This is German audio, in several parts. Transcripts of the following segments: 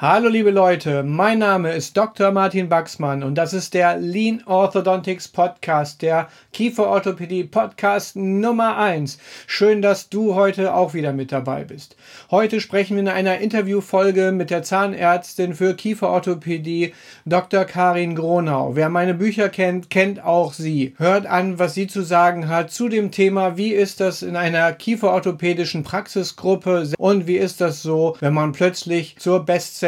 Hallo liebe Leute, mein Name ist Dr. Martin Baxmann und das ist der Lean Orthodontics Podcast, der Kieferorthopädie Podcast Nummer 1. Schön, dass du heute auch wieder mit dabei bist. Heute sprechen wir in einer Interviewfolge mit der Zahnärztin für Kieferorthopädie Dr. Karin Gronau. Wer meine Bücher kennt, kennt auch sie. Hört an, was sie zu sagen hat zu dem Thema, wie ist das in einer kieferorthopädischen Praxisgruppe und wie ist das so, wenn man plötzlich zur Bestseller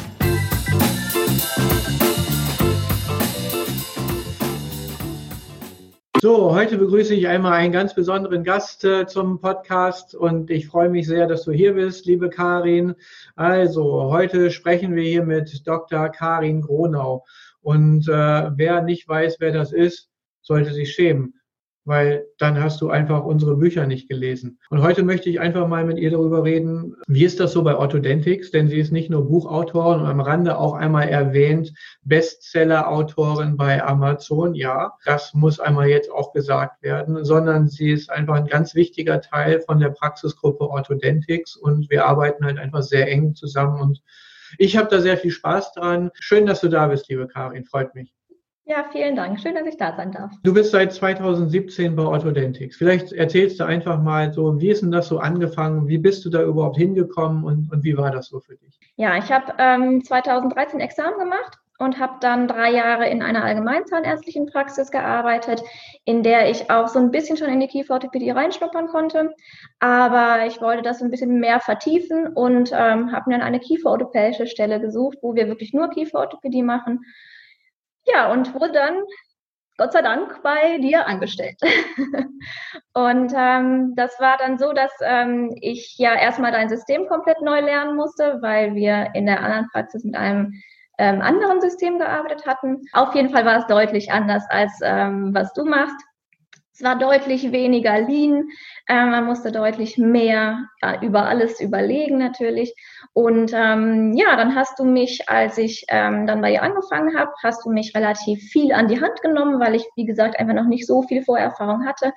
So, heute begrüße ich einmal einen ganz besonderen Gast äh, zum Podcast und ich freue mich sehr, dass du hier bist, liebe Karin. Also, heute sprechen wir hier mit Dr. Karin Gronau. Und äh, wer nicht weiß, wer das ist, sollte sich schämen weil dann hast du einfach unsere Bücher nicht gelesen. Und heute möchte ich einfach mal mit ihr darüber reden, wie ist das so bei Orthodentics, denn sie ist nicht nur Buchautorin und am Rande auch einmal erwähnt, Bestseller-Autorin bei Amazon, ja, das muss einmal jetzt auch gesagt werden, sondern sie ist einfach ein ganz wichtiger Teil von der Praxisgruppe Orthodentics und wir arbeiten halt einfach sehr eng zusammen und ich habe da sehr viel Spaß dran. Schön, dass du da bist, liebe Karin, freut mich. Ja, vielen Dank. Schön, dass ich da sein darf. Du bist seit 2017 bei Orthodentics. Vielleicht erzählst du einfach mal so, wie ist denn das so angefangen? Wie bist du da überhaupt hingekommen und, und wie war das so für dich? Ja, ich habe ähm, 2013 Examen gemacht und habe dann drei Jahre in einer allgemeinzahnärztlichen Praxis gearbeitet, in der ich auch so ein bisschen schon in die Kieferorthopädie reinschnuppern konnte. Aber ich wollte das ein bisschen mehr vertiefen und ähm, habe mir dann eine kieferorthopädische Stelle gesucht, wo wir wirklich nur Kieferorthopädie machen ja, und wurde dann Gott sei Dank bei dir angestellt. und ähm, das war dann so, dass ähm, ich ja erstmal dein System komplett neu lernen musste, weil wir in der anderen Praxis mit einem ähm, anderen System gearbeitet hatten. Auf jeden Fall war es deutlich anders als ähm, was du machst. Es war deutlich weniger lean, äh, man musste deutlich mehr äh, über alles überlegen natürlich. Und ähm, ja, dann hast du mich, als ich ähm, dann bei ihr angefangen habe, hast du mich relativ viel an die Hand genommen, weil ich, wie gesagt, einfach noch nicht so viel Vorerfahrung hatte.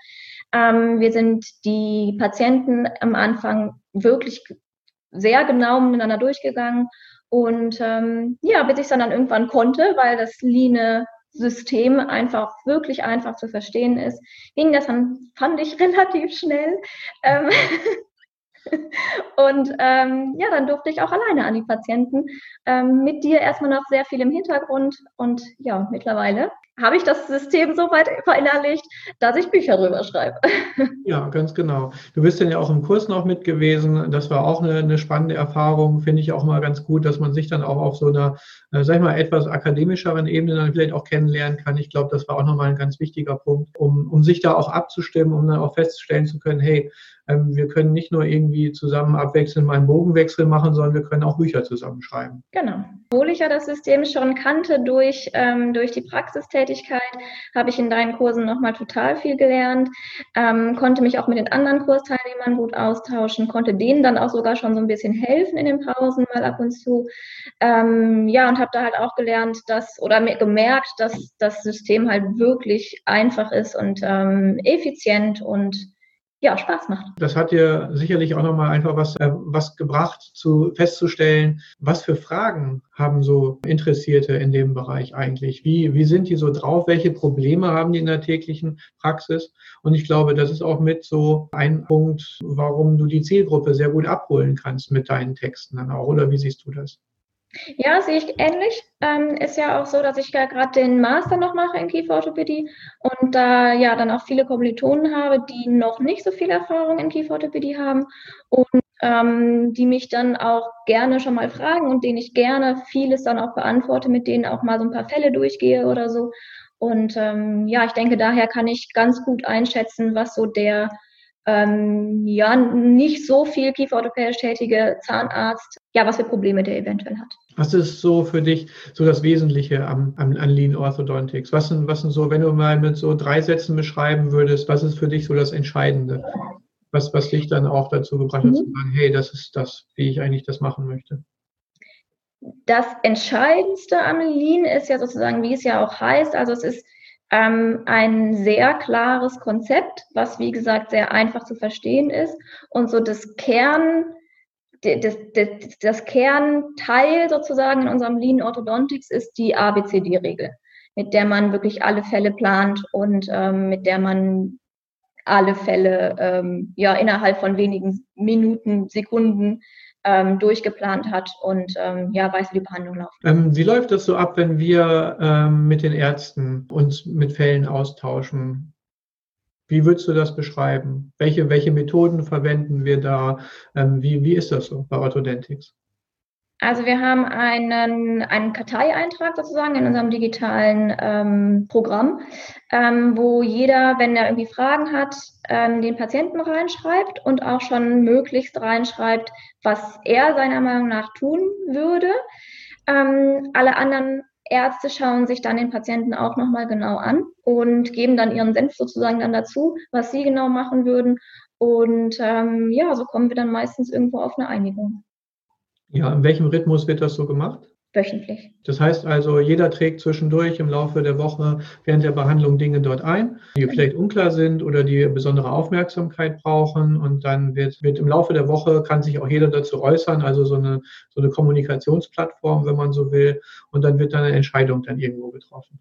Ähm, wir sind die Patienten am Anfang wirklich sehr genau miteinander durchgegangen. Und ähm, ja, bis ich es dann irgendwann konnte, weil das Line System einfach wirklich einfach zu verstehen ist, ging das dann, fand ich, relativ schnell. Ähm, und ähm, ja, dann durfte ich auch alleine an die Patienten. Ähm, mit dir erstmal noch sehr viel im Hintergrund und ja, mittlerweile habe ich das System so weit verinnerlicht, dass ich Bücher drüber schreibe. Ja, ganz genau. Du bist dann ja auch im Kurs noch mit gewesen. Das war auch eine, eine spannende Erfahrung. Finde ich auch mal ganz gut, dass man sich dann auch auf so einer, äh, sag ich mal, etwas akademischeren Ebene dann vielleicht auch kennenlernen kann. Ich glaube, das war auch nochmal ein ganz wichtiger Punkt, um, um sich da auch abzustimmen, um dann auch festzustellen zu können, hey, ähm, wir können nicht nur irgendwie zusammen abwechselnd mal einen Bogenwechsel machen, sondern wir können auch Bücher zusammenschreiben. Genau. Obwohl ich ja das System schon kannte durch, ähm, durch die Praxistätigkeit, habe ich in deinen Kursen nochmal total viel gelernt, ähm, konnte mich auch mit den anderen Kursteilnehmern gut austauschen, konnte denen dann auch sogar schon so ein bisschen helfen in den Pausen mal ab und zu. Ähm, ja, und habe da halt auch gelernt, dass oder gemerkt, dass das System halt wirklich einfach ist und ähm, effizient und ja, Spaß macht. Das hat dir sicherlich auch nochmal einfach was, äh, was gebracht, zu festzustellen, was für Fragen haben so Interessierte in dem Bereich eigentlich? Wie, wie sind die so drauf? Welche Probleme haben die in der täglichen Praxis? Und ich glaube, das ist auch mit so ein Punkt, warum du die Zielgruppe sehr gut abholen kannst mit deinen Texten dann auch. Oder wie siehst du das? Ja, sehe ich ähnlich. Ähm, ist ja auch so, dass ich ja gerade den Master noch mache in Kieferorthopädie und da ja dann auch viele Kommilitonen habe, die noch nicht so viel Erfahrung in Kieferorthopädie haben und ähm, die mich dann auch gerne schon mal fragen und denen ich gerne vieles dann auch beantworte, mit denen auch mal so ein paar Fälle durchgehe oder so. Und ähm, ja, ich denke, daher kann ich ganz gut einschätzen, was so der ähm, ja, nicht so viel kieferorthopädisch tätige Zahnarzt, ja, was für Probleme der eventuell hat. Was ist so für dich so das Wesentliche am, am, an Lean Orthodontics? Was sind, was sind so, wenn du mal mit so drei Sätzen beschreiben würdest, was ist für dich so das Entscheidende? Was, was dich dann auch dazu gebracht hat, mhm. zu sagen, hey, das ist das, wie ich eigentlich das machen möchte? Das Entscheidendste am Lean ist ja sozusagen, wie es ja auch heißt, also es ist ähm, ein sehr klares Konzept, was wie gesagt sehr einfach zu verstehen ist und so das Kern, das, das, das Kernteil sozusagen in unserem Lean Orthodontics ist die ABCD-Regel, mit der man wirklich alle Fälle plant und ähm, mit der man alle Fälle ähm, ja innerhalb von wenigen Minuten, Sekunden ähm, durchgeplant hat und ähm, ja, weiß, wie die Behandlung läuft. Ähm, wie läuft das so ab, wenn wir ähm, mit den Ärzten uns mit Fällen austauschen? Wie würdest du das beschreiben? Welche, welche Methoden verwenden wir da? Ähm, wie, wie ist das so bei Orthodentics? Also wir haben einen, einen Karteieintrag sozusagen in unserem digitalen ähm, Programm, ähm, wo jeder, wenn er irgendwie Fragen hat, ähm, den Patienten reinschreibt und auch schon möglichst reinschreibt, was er seiner Meinung nach tun würde. Ähm, alle anderen Ärzte schauen sich dann den Patienten auch nochmal genau an und geben dann ihren Senf sozusagen dann dazu, was sie genau machen würden. Und ähm, ja, so kommen wir dann meistens irgendwo auf eine Einigung. Ja, in welchem Rhythmus wird das so gemacht? Wöchentlich. Das heißt also, jeder trägt zwischendurch im Laufe der Woche während der Behandlung Dinge dort ein, die vielleicht unklar sind oder die besondere Aufmerksamkeit brauchen. Und dann wird, wird im Laufe der Woche kann sich auch jeder dazu äußern, also so eine, so eine Kommunikationsplattform, wenn man so will. Und dann wird dann eine Entscheidung dann irgendwo getroffen.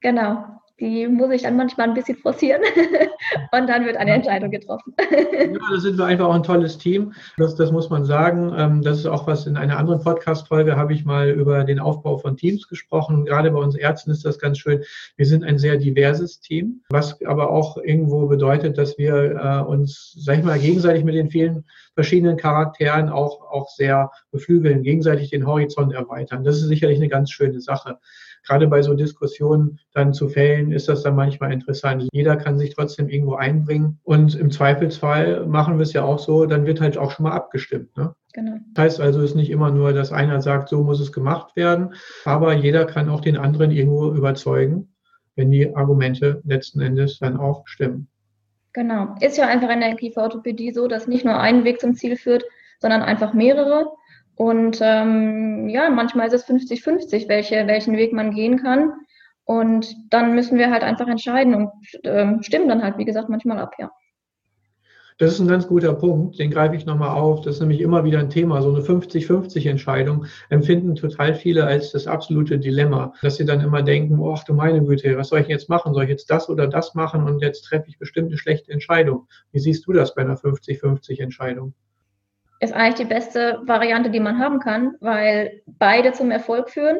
Genau die muss ich dann manchmal ein bisschen forcieren und dann wird eine Entscheidung getroffen. ja, da sind wir einfach auch ein tolles Team. Das, das muss man sagen. Ähm, das ist auch was in einer anderen Podcast-Folge habe ich mal über den Aufbau von Teams gesprochen. Gerade bei uns Ärzten ist das ganz schön. Wir sind ein sehr diverses Team, was aber auch irgendwo bedeutet, dass wir äh, uns, sag ich mal, gegenseitig mit den vielen verschiedenen Charakteren auch, auch sehr beflügeln, gegenseitig den Horizont erweitern. Das ist sicherlich eine ganz schöne Sache gerade bei so Diskussionen dann zu fällen, ist das dann manchmal interessant. Jeder kann sich trotzdem irgendwo einbringen und im Zweifelsfall machen wir es ja auch so, dann wird halt auch schon mal abgestimmt. Ne? Genau. Das heißt also, es ist nicht immer nur, dass einer sagt, so muss es gemacht werden, aber jeder kann auch den anderen irgendwo überzeugen, wenn die Argumente letzten Endes dann auch stimmen. Genau. Ist ja einfach in der Kieferorthopädie so, dass nicht nur ein Weg zum Ziel führt, sondern einfach mehrere. Und ähm, ja, manchmal ist es 50-50, welche, welchen Weg man gehen kann. Und dann müssen wir halt einfach entscheiden und ähm, stimmen dann halt, wie gesagt, manchmal ab, ja. Das ist ein ganz guter Punkt, den greife ich nochmal auf. Das ist nämlich immer wieder ein Thema. So eine 50-50-Entscheidung empfinden total viele als das absolute Dilemma, dass sie dann immer denken, ach du meine Güte, was soll ich jetzt machen? Soll ich jetzt das oder das machen und jetzt treffe ich bestimmt eine schlechte Entscheidung? Wie siehst du das bei einer 50-50-Entscheidung? Ist eigentlich die beste Variante, die man haben kann, weil beide zum Erfolg führen.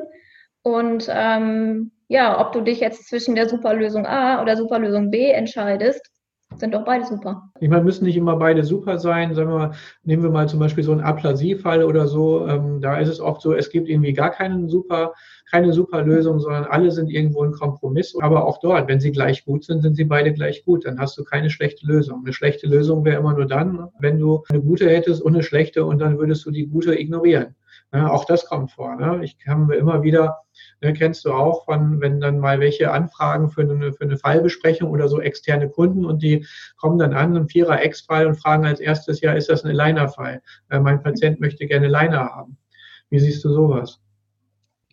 Und ähm, ja, ob du dich jetzt zwischen der Superlösung A oder Superlösung B entscheidest, sind doch beide super. Ich meine, müssen nicht immer beide super sein. Sagen wir mal, nehmen wir mal zum Beispiel so einen Aplasiefall oder so. Ähm, da ist es oft so, es gibt irgendwie gar keinen super, keine super Lösung, sondern alle sind irgendwo ein Kompromiss. Aber auch dort, wenn sie gleich gut sind, sind sie beide gleich gut. Dann hast du keine schlechte Lösung. Eine schlechte Lösung wäre immer nur dann, wenn du eine gute hättest und eine schlechte und dann würdest du die gute ignorieren. Ja, auch das kommt vor. Ne? Ich haben wir immer wieder, ne, kennst du auch von, wenn dann mal welche Anfragen für eine, für eine Fallbesprechung oder so externe Kunden und die kommen dann an, ein Vierer Ex-Fall und fragen als erstes, ja, ist das ein Liner-Fall? Äh, mein Patient möchte gerne Liner haben. Wie siehst du sowas?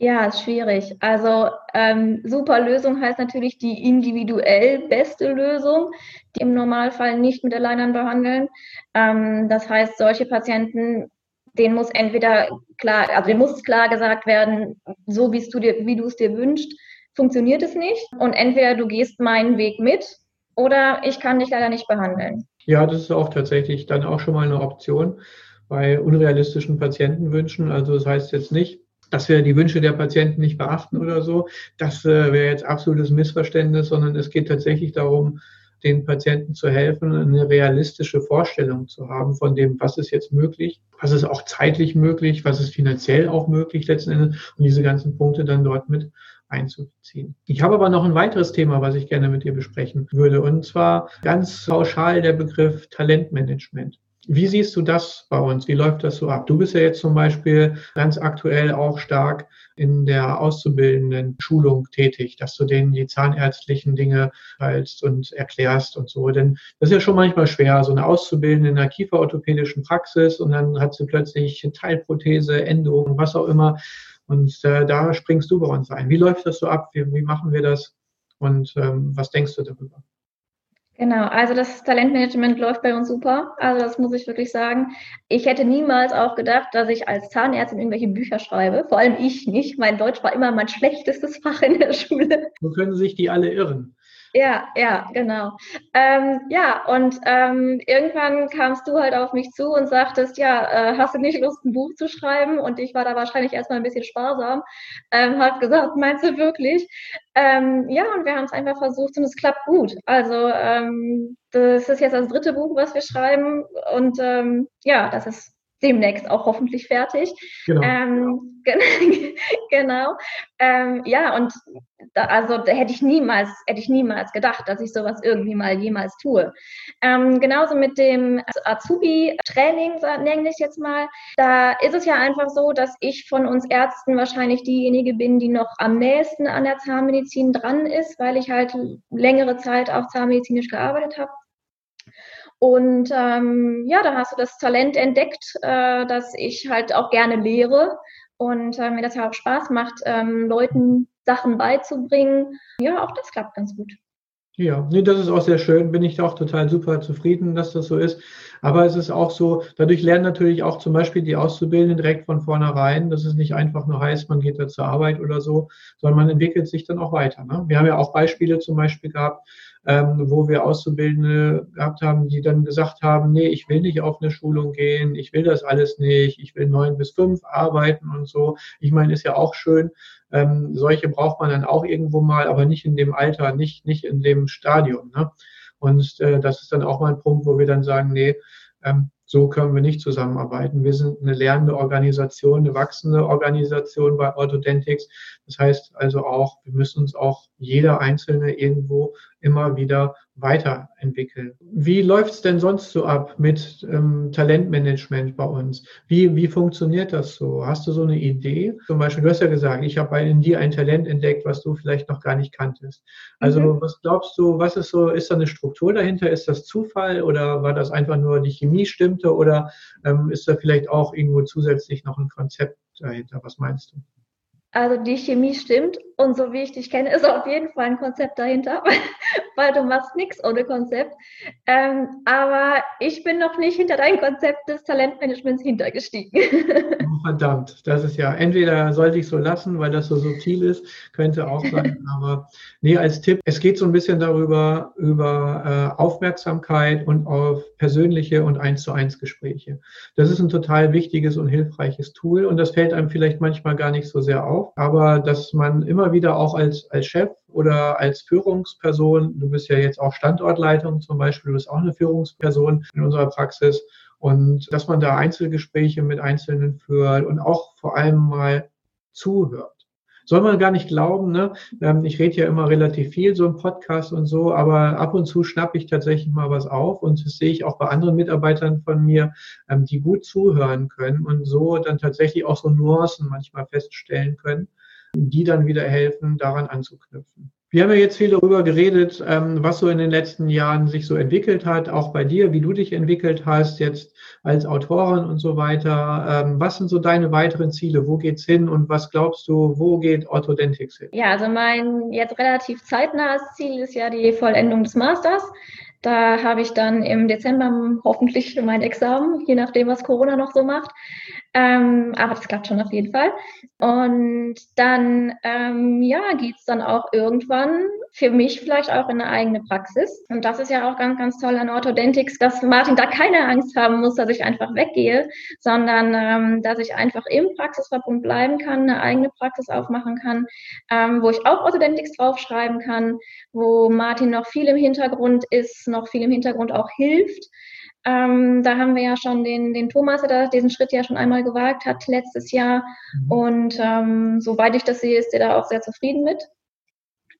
Ja, ist schwierig. Also ähm, super Lösung heißt natürlich die individuell beste Lösung, die im Normalfall nicht mit Alignern behandeln. Ähm, das heißt, solche Patienten denen muss entweder klar, also denen muss klar gesagt werden, so wie du dir, wie du es dir wünschst, funktioniert es nicht. Und entweder du gehst meinen Weg mit oder ich kann dich leider nicht behandeln. Ja, das ist auch tatsächlich dann auch schon mal eine Option bei unrealistischen Patientenwünschen. Also das heißt jetzt nicht, dass wir die Wünsche der Patienten nicht beachten oder so. Das äh, wäre jetzt absolutes Missverständnis, sondern es geht tatsächlich darum, den Patienten zu helfen, eine realistische Vorstellung zu haben von dem, was ist jetzt möglich, was ist auch zeitlich möglich, was ist finanziell auch möglich letzten Endes und diese ganzen Punkte dann dort mit einzubeziehen. Ich habe aber noch ein weiteres Thema, was ich gerne mit dir besprechen würde, und zwar ganz pauschal der Begriff Talentmanagement. Wie siehst du das bei uns? Wie läuft das so ab? Du bist ja jetzt zum Beispiel ganz aktuell auch stark in der auszubildenden Schulung tätig, dass du denen die zahnärztlichen Dinge teilst und erklärst und so. Denn das ist ja schon manchmal schwer, so eine Auszubildende in einer kieferorthopädischen Praxis und dann hat sie plötzlich Teilprothese, Endo was auch immer. Und äh, da springst du bei uns ein. Wie läuft das so ab? Wie, wie machen wir das? Und ähm, was denkst du darüber? Genau, also das Talentmanagement läuft bei uns super. Also das muss ich wirklich sagen. Ich hätte niemals auch gedacht, dass ich als Zahnärztin irgendwelche Bücher schreibe. Vor allem ich nicht. Mein Deutsch war immer mein schlechtestes Fach in der Schule. So können sich die alle irren. Ja, ja, genau. Ähm, ja, und ähm, irgendwann kamst du halt auf mich zu und sagtest, ja, äh, hast du nicht Lust, ein Buch zu schreiben? Und ich war da wahrscheinlich erstmal ein bisschen sparsam. Ähm, hab gesagt, meinst du wirklich? Ähm, ja, und wir haben es einfach versucht und es klappt gut. Also ähm, das ist jetzt das dritte Buch, was wir schreiben. Und ähm, ja, das ist demnächst auch hoffentlich fertig. Genau. Ähm, genau. Ähm, ja, und da, also da hätte ich niemals, hätte ich niemals gedacht, dass ich sowas irgendwie mal jemals tue. Ähm, genauso mit dem Azubi-Training, nenne ich jetzt mal. Da ist es ja einfach so, dass ich von uns Ärzten wahrscheinlich diejenige bin, die noch am nächsten an der Zahnmedizin dran ist, weil ich halt längere Zeit auch zahnmedizinisch gearbeitet habe. Und ähm, ja, da hast du das Talent entdeckt, äh, dass ich halt auch gerne lehre und äh, mir das ja auch Spaß macht, ähm, Leuten Sachen beizubringen. Ja, auch das klappt ganz gut. Ja, nee, das ist auch sehr schön. Bin ich auch total super zufrieden, dass das so ist. Aber es ist auch so, dadurch lernen natürlich auch zum Beispiel die Auszubildenden direkt von vornherein, dass es nicht einfach nur heißt, man geht da zur Arbeit oder so, sondern man entwickelt sich dann auch weiter. Ne? Wir haben ja auch Beispiele zum Beispiel gehabt, ähm, wo wir Auszubildende gehabt haben, die dann gesagt haben, nee, ich will nicht auf eine Schulung gehen, ich will das alles nicht, ich will neun bis fünf arbeiten und so. Ich meine, ist ja auch schön. Ähm, solche braucht man dann auch irgendwo mal, aber nicht in dem Alter, nicht, nicht in dem Stadium. Ne? Und äh, das ist dann auch mal ein Punkt, wo wir dann sagen, nee, ähm, so können wir nicht zusammenarbeiten. Wir sind eine lernende Organisation, eine wachsende Organisation bei Orthodentics. Das heißt also auch, wir müssen uns auch jeder Einzelne irgendwo immer wieder weiterentwickeln. Wie läuft es denn sonst so ab mit ähm, Talentmanagement bei uns? Wie, wie funktioniert das so? Hast du so eine Idee? Zum Beispiel, du hast ja gesagt, ich habe in dir ein Talent entdeckt, was du vielleicht noch gar nicht kanntest. Also mhm. was glaubst du, was ist so, ist da eine Struktur dahinter? Ist das Zufall oder war das einfach nur die Chemie stimmte oder ähm, ist da vielleicht auch irgendwo zusätzlich noch ein Konzept dahinter? Was meinst du? Also die Chemie stimmt und so wie ich dich kenne, ist auf jeden Fall ein Konzept dahinter, weil du machst nichts ohne Konzept. Ähm, aber ich bin noch nicht hinter dein Konzept des Talentmanagements hintergestiegen. Oh, verdammt, das ist ja, entweder sollte ich so lassen, weil das so subtil ist, könnte auch sein, aber nee, als Tipp, es geht so ein bisschen darüber, über äh, Aufmerksamkeit und auf persönliche und eins zu eins Gespräche. Das ist ein total wichtiges und hilfreiches Tool und das fällt einem vielleicht manchmal gar nicht so sehr auf aber dass man immer wieder auch als, als Chef oder als Führungsperson, du bist ja jetzt auch Standortleitung zum Beispiel, du bist auch eine Führungsperson in unserer Praxis und dass man da Einzelgespräche mit Einzelnen führt und auch vor allem mal zuhört soll man gar nicht glauben. Ne? Ähm, ich rede ja immer relativ viel, so im Podcast und so, aber ab und zu schnappe ich tatsächlich mal was auf und das sehe ich auch bei anderen Mitarbeitern von mir, ähm, die gut zuhören können und so dann tatsächlich auch so Nuancen manchmal feststellen können, die dann wieder helfen, daran anzuknüpfen. Wir haben ja jetzt viel darüber geredet, ähm, was so in den letzten Jahren sich so entwickelt hat, auch bei dir, wie du dich entwickelt hast, jetzt als Autorin und so weiter. Ähm, was sind so deine weiteren Ziele? Wo geht's hin und was glaubst du, wo geht Orthodentics hin? Ja, also mein jetzt relativ zeitnahes Ziel ist ja die Vollendung des Masters. Da habe ich dann im Dezember hoffentlich mein Examen, je nachdem, was Corona noch so macht. Ähm, aber das klappt schon auf jeden Fall. Und dann, ähm, ja, geht's dann auch irgendwann für mich vielleicht auch in eine eigene Praxis. Und das ist ja auch ganz, ganz toll an Orthodentics, dass Martin da keine Angst haben muss, dass ich einfach weggehe, sondern ähm, dass ich einfach im Praxisverbund bleiben kann, eine eigene Praxis aufmachen kann, ähm, wo ich auch Orthodentics draufschreiben kann, wo Martin noch viel im Hintergrund ist, noch viel im Hintergrund auch hilft. Ähm, da haben wir ja schon den, den Thomas, der diesen Schritt ja schon einmal gewagt hat letztes Jahr. Mhm. Und ähm, soweit ich das sehe, ist er da auch sehr zufrieden mit.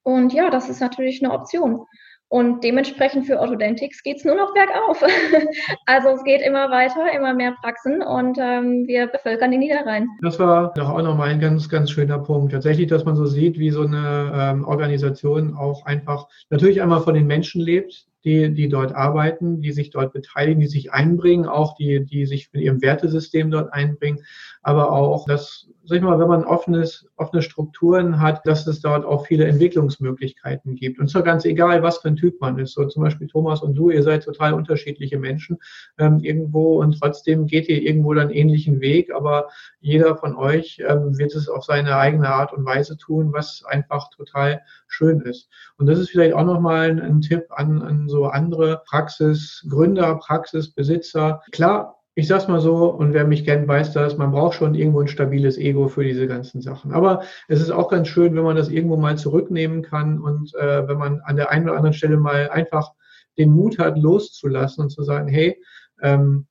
Und ja, das ist natürlich eine Option. Und dementsprechend für Orthodontics geht es nur noch bergauf. also es geht immer weiter, immer mehr Praxen und ähm, wir bevölkern den Niederrhein. Das war doch auch nochmal ein ganz, ganz schöner Punkt. Tatsächlich, dass man so sieht, wie so eine ähm, Organisation auch einfach natürlich einmal von den Menschen lebt, die, die dort arbeiten, die sich dort beteiligen, die sich einbringen, auch die, die sich mit ihrem Wertesystem dort einbringen, aber auch, dass, sag ich mal, wenn man offenes, offene Strukturen hat, dass es dort auch viele Entwicklungsmöglichkeiten gibt. Und zwar ganz egal, was für ein Typ man ist. So zum Beispiel Thomas und du, ihr seid total unterschiedliche Menschen ähm, irgendwo und trotzdem geht ihr irgendwo dann ähnlichen Weg, aber jeder von euch ähm, wird es auf seine eigene Art und Weise tun, was einfach total schön ist. Und das ist vielleicht auch nochmal ein, ein Tipp an, an so andere Praxisgründer, Praxisbesitzer. Klar, ich sag's mal so, und wer mich kennt, weiß das, man braucht schon irgendwo ein stabiles Ego für diese ganzen Sachen. Aber es ist auch ganz schön, wenn man das irgendwo mal zurücknehmen kann und äh, wenn man an der einen oder anderen Stelle mal einfach den Mut hat, loszulassen und zu sagen, hey, ähm,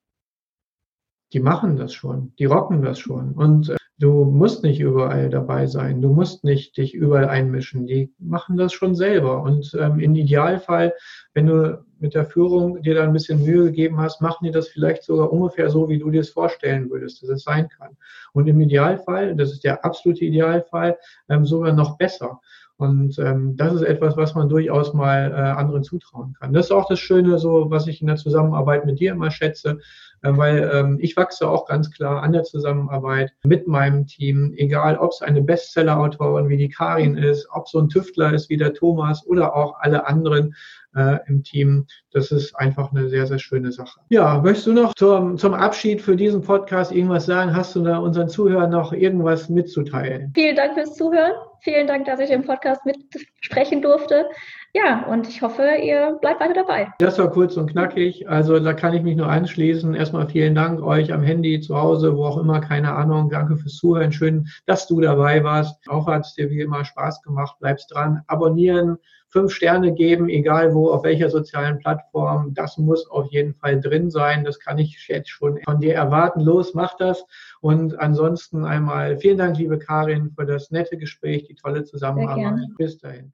die machen das schon, die rocken das schon. Und Du musst nicht überall dabei sein. Du musst nicht dich überall einmischen. Die machen das schon selber. Und ähm, im Idealfall, wenn du mit der Führung dir da ein bisschen Mühe gegeben hast, machen die das vielleicht sogar ungefähr so, wie du dir es vorstellen würdest, dass es sein kann. Und im Idealfall, das ist der absolute Idealfall, ähm, sogar noch besser. Und ähm, das ist etwas, was man durchaus mal äh, anderen zutrauen kann. Das ist auch das Schöne, so was ich in der Zusammenarbeit mit dir immer schätze, äh, weil ähm, ich wachse auch ganz klar an der Zusammenarbeit mit meinem Team, egal ob es eine Bestseller-Autorin wie die Karin ist, ob so ein Tüftler ist wie der Thomas oder auch alle anderen äh, im Team. Das ist einfach eine sehr, sehr schöne Sache. Ja, möchtest du noch zum, zum Abschied für diesen Podcast irgendwas sagen? Hast du da unseren Zuhörern noch irgendwas mitzuteilen? Vielen Dank fürs Zuhören. Vielen Dank, dass ich im Podcast mitsprechen durfte. Ja, und ich hoffe, ihr bleibt weiter dabei. Das war kurz und knackig. Also da kann ich mich nur anschließen. Erstmal vielen Dank euch am Handy, zu Hause, wo auch immer, keine Ahnung. Danke fürs Zuhören. Schön, dass du dabei warst. Auch hat es dir wie immer Spaß gemacht. Bleibst dran. Abonnieren, fünf Sterne geben, egal wo, auf welcher sozialen Plattform. Das muss auf jeden Fall drin sein. Das kann ich jetzt schon von dir erwarten. Los, mach das. Und ansonsten einmal vielen Dank, liebe Karin, für das nette Gespräch, die tolle Zusammenarbeit. Bis dahin.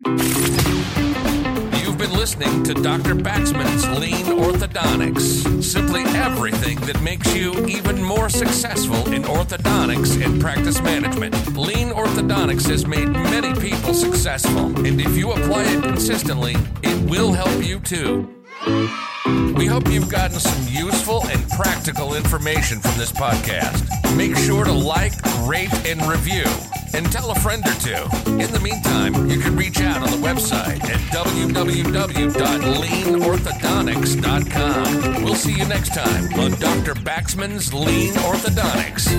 You've been listening to Dr. Baxman's Lean Orthodontics. Simply everything that makes you even more successful in orthodontics and practice management. Lean Orthodontics has made many people successful, and if you apply it consistently, it will help you too. We hope you've gotten some useful and practical information from this podcast. Make sure to like, rate, and review, and tell a friend or two. In the meantime, you can reach out on the website at www.leanorthodontics.com. We'll see you next time on Dr. Baxman's Lean Orthodontics.